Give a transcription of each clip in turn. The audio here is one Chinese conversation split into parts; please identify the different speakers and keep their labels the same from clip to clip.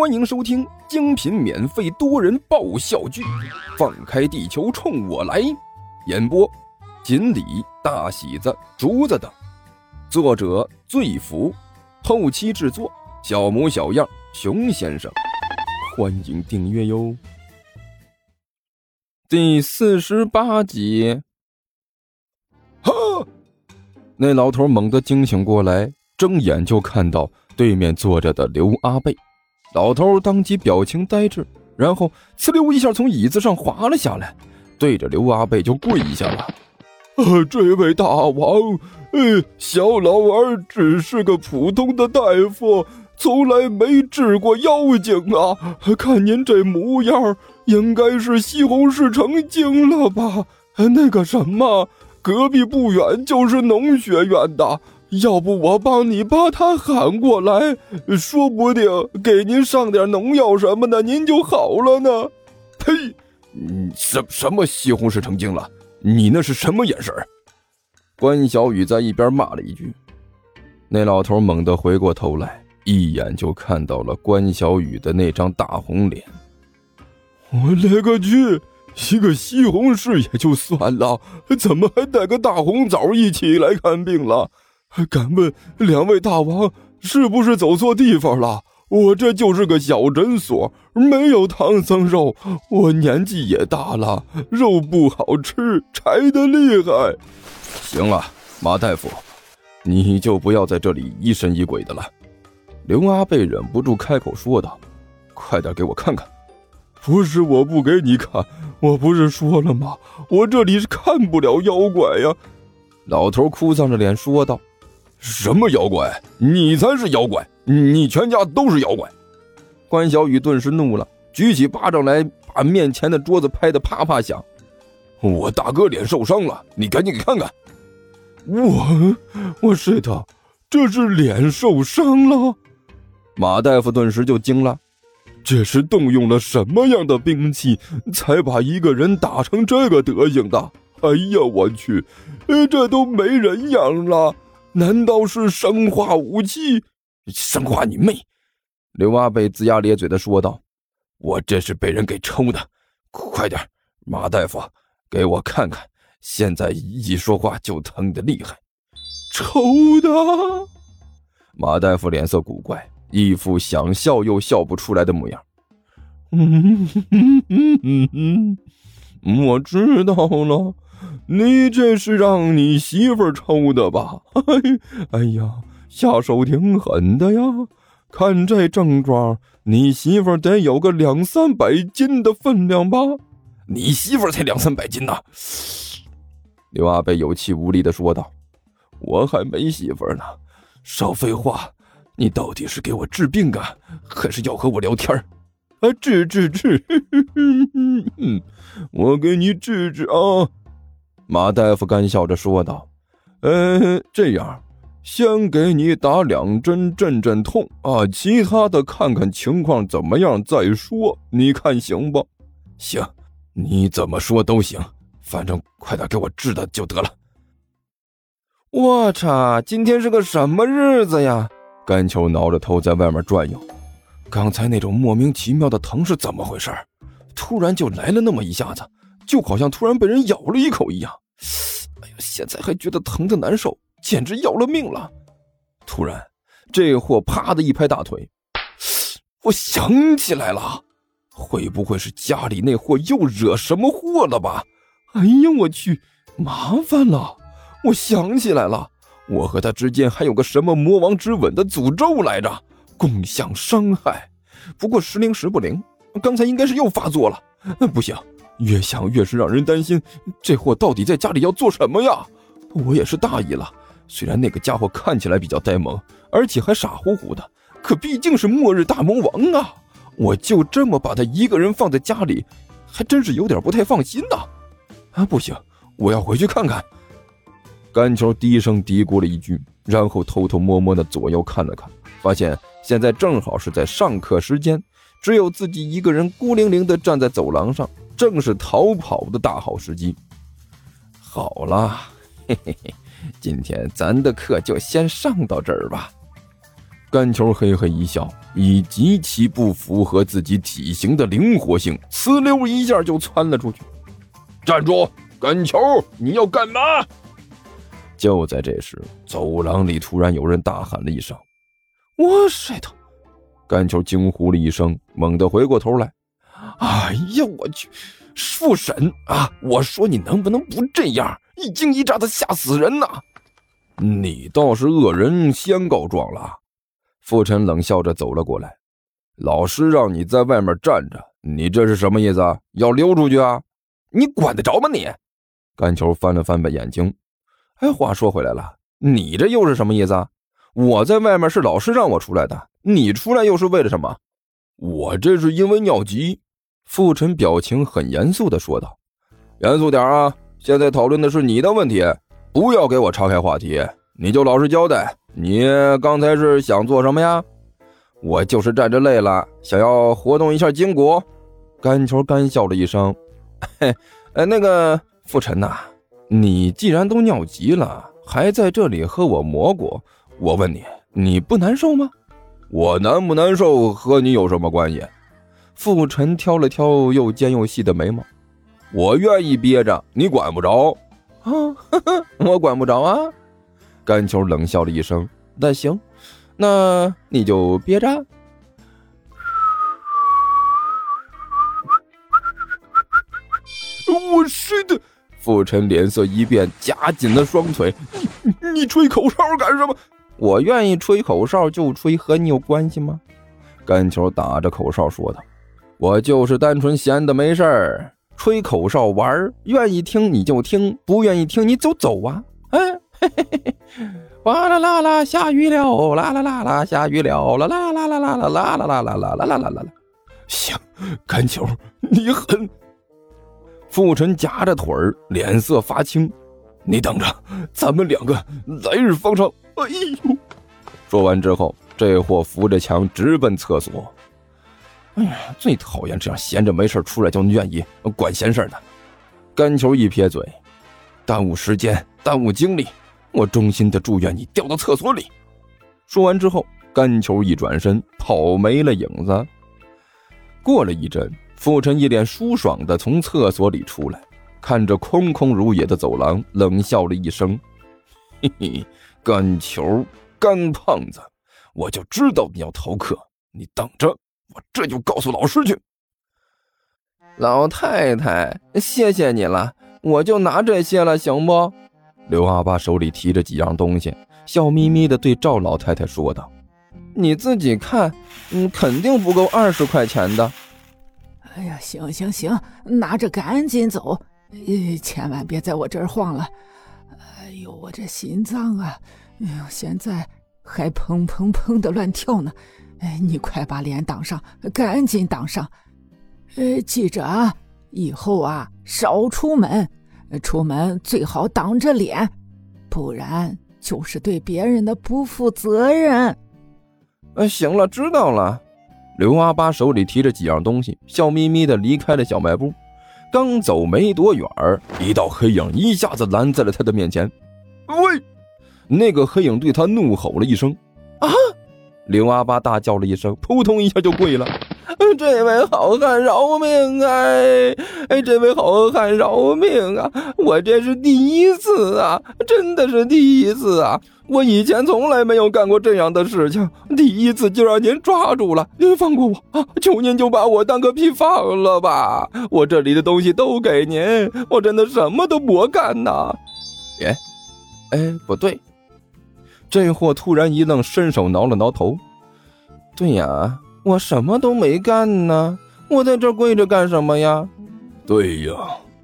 Speaker 1: 欢迎收听精品免费多人爆笑剧《放开地球冲我来》，演播：锦鲤、大喜子、竹子等，作者：醉福，后期制作：小模小样、熊先生。欢迎订阅哟。第四十八集，哈！那老头猛地惊醒过来，睁眼就看到对面坐着的刘阿贝。老头当即表情呆滞，然后呲溜一下从椅子上滑了下来，对着刘阿贝就跪下了。
Speaker 2: 啊，这位大王，呃，小老儿只是个普通的大夫，从来没治过妖精啊。看您这模样，应该是西红柿成精了吧？那个什么，隔壁不远就是农学院的。要不我帮你把他喊过来，说不定给您上点农药什么的，您就好了呢。
Speaker 1: 呸！什什么西红柿成精了？你那是什么眼神？关小雨在一边骂了一句。那老头猛地回过头来，一眼就看到了关小雨的那张大红脸。
Speaker 2: 我勒个去！一个西红柿也就算了，怎么还带个大红枣一起来看病了？敢问两位大王是不是走错地方了？我这就是个小诊所，没有唐僧肉。我年纪也大了，肉不好吃，柴的厉害。
Speaker 1: 行了，马大夫，你就不要在这里疑神疑鬼的了。刘阿贝忍不住开口说道：“快点给我看看。”
Speaker 2: 不是我不给你看，我不是说了吗？我这里是看不了妖怪呀。
Speaker 1: 老头哭丧着脸说道。什么妖怪？你才是妖怪！你全家都是妖怪！关小雨顿时怒了，举起巴掌来，把面前的桌子拍得啪啪响。我大哥脸受伤了，你赶紧给看看。
Speaker 2: 我我是的，这是脸受伤了。
Speaker 1: 马大夫顿时就惊了，
Speaker 2: 这是动用了什么样的兵器，才把一个人打成这个德行的？哎呀，我去，这都没人样了！难道是生化武器？
Speaker 1: 生化你妹！刘阿贝龇牙咧嘴的说道：“我这是被人给抽的，快点，马大夫，给我看看！现在一说话就疼的厉害。”
Speaker 2: 抽的！
Speaker 1: 马大夫脸色古怪，一副想笑又笑不出来的模样。
Speaker 2: 嗯嗯嗯嗯嗯，我知道了。你这是让你媳妇抽的吧？哎呀，下手挺狠的呀！看这症状，你媳妇得有个两三百斤的分量吧？
Speaker 1: 你媳妇才两三百斤呢！刘阿贝有气无力的说道：“
Speaker 2: 我还没媳妇呢，少废话！你到底是给我治病啊，还是要和我聊天啊，治治治！我给你治治啊！”
Speaker 1: 马大夫干笑着说道：“
Speaker 2: 呃，这样，先给你打两针镇镇痛啊，其他的看看情况怎么样再说。你看行不？
Speaker 1: 行，你怎么说都行，反正快点给我治的就得了。”
Speaker 3: 我操，今天是个什么日子呀？
Speaker 1: 甘秋挠着头在外面转悠，刚才那种莫名其妙的疼是怎么回事？突然就来了那么一下子。就好像突然被人咬了一口一样，哎呀，现在还觉得疼的难受，简直要了命了。突然，这货啪的一拍大腿，我想起来了，会不会是家里那货又惹什么祸了吧？哎呀，我去，麻烦了！我想起来了，我和他之间还有个什么魔王之吻的诅咒来着，共享伤害。不过时灵时不灵，刚才应该是又发作了。不行。越想越是让人担心，这货到底在家里要做什么呀？我也是大意了。虽然那个家伙看起来比较呆萌，而且还傻乎乎的，可毕竟是末日大魔王啊！我就这么把他一个人放在家里，还真是有点不太放心呐。啊，不行，我要回去看看。甘球低声嘀咕了一句，然后偷偷摸摸的左右看了看，发现现在正好是在上课时间，只有自己一个人孤零零的站在走廊上。正是逃跑的大好时机。好了，嘿嘿嘿，今天咱的课就先上到这儿吧。干球嘿嘿一笑，以极其不符合自己体型的灵活性，呲溜一下就窜了出去。
Speaker 2: 站住！干球，你要干嘛？
Speaker 1: 就在这时，走廊里突然有人大喊了一声：“我塞头！”干球惊呼了一声，猛地回过头来：“哎呀，我去！父神啊！我说你能不能不这样？一惊一乍的，吓死人呐！”
Speaker 2: 你倒是恶人先告状了。
Speaker 1: 傅晨冷笑着走了过来：“老师让你在外面站着，你这是什么意思？要溜出去啊？你管得着吗你？”干球翻了翻白眼睛。哎，话说回来了，你这又是什么意思？我在外面是老师让我出来的，你出来又是为了什么？
Speaker 2: 我这是因为尿急。
Speaker 1: 傅晨表情很严肃地说道：“严肃点啊！现在讨论的是你的问题，不要给我岔开话题。你就老实交代，你刚才是想做什么呀？”我就是站着累了，想要活动一下筋骨。干球干笑了一声：“嘿，呃，那个傅晨呐。”你既然都尿急了，还在这里和我蘑菇，我问你，你不难受吗？
Speaker 2: 我难不难受和你有什么关系？
Speaker 1: 傅晨挑了挑又尖又细的眉毛，
Speaker 2: 我愿意憋着，你管不着
Speaker 1: 啊！我管不着啊！干球冷笑了一声，那行，那你就憋着。
Speaker 2: 我是的。
Speaker 1: 傅晨脸色一变，夹紧了双腿。
Speaker 2: 你你吹口哨干什么？
Speaker 1: 我愿意吹口哨就吹，和你有关系吗？干球打着口哨说道：“我就是单纯闲的没事儿，吹口哨玩愿意听你就听，不愿意听你就走啊！”哎，嘿嘿嘿嘿，哗啦啦啦，下雨了！啦啦啦啦，下雨了！啦啦啦啦啦啦啦啦啦啦啦啦啦啦啦！
Speaker 2: 行，干球，你狠。
Speaker 1: 傅晨夹着腿儿，脸色发青。
Speaker 2: 你等着，咱们两个来日方长。哎呦！
Speaker 1: 说完之后，这货扶着墙直奔厕所。哎呀，最讨厌这样闲着没事出来就愿意管闲事的。干球一撇嘴，耽误时间，耽误精力。我衷心的祝愿你掉到厕所里。说完之后，干球一转身，跑没了影子。过了一阵。傅晨一脸舒爽的从厕所里出来，看着空空如也的走廊，冷笑了一声：“嘿嘿，干球，干胖子，我就知道你要逃课，你等着，我这就告诉老师去。”老太太，谢谢你了，我就拿这些了，行不？刘阿八手里提着几样东西，笑眯眯的对赵老太太说道：“你自己看，嗯，肯定不够二十块钱的。”
Speaker 4: 哎呀，行行行，拿着赶紧走，千万别在我这儿晃了。我这心脏啊，哎呦，现在还砰砰砰的乱跳呢。哎，你快把脸挡上，赶紧挡上。呃，记着啊，以后啊少出门，出门最好挡着脸，不然就是对别人的不负责任。
Speaker 1: 呃，行了，知道了。刘阿八手里提着几样东西，笑眯眯的离开了小卖部。刚走没多远一道黑影一下子拦在了他的面前。
Speaker 2: 喂！
Speaker 1: 那个黑影对他怒吼了一声：“啊！”刘阿八大叫了一声，扑通一下就跪了。这位好汉饶命啊！哎，这位好汉饶命啊！我这是第一次啊，真的是第一次啊！我以前从来没有干过这样的事情，第一次就让您抓住了，您放过我啊！求您就把我当个屁放了吧！我这里的东西都给您，我真的什么都不干呐！哎，哎，不对，这货突然一愣，伸手挠了挠头。对呀。我什么都没干呢，我在这跪着干什么呀？
Speaker 2: 对呀，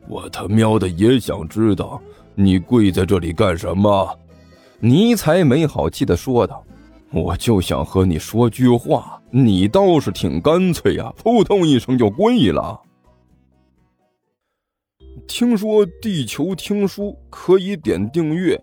Speaker 2: 我他喵的也想知道你跪在这里干什么。
Speaker 1: 尼才没好气的说道：“我就想和你说句话，你倒是挺干脆呀，扑通一声就跪了。”
Speaker 2: 听说地球听书可以点订阅，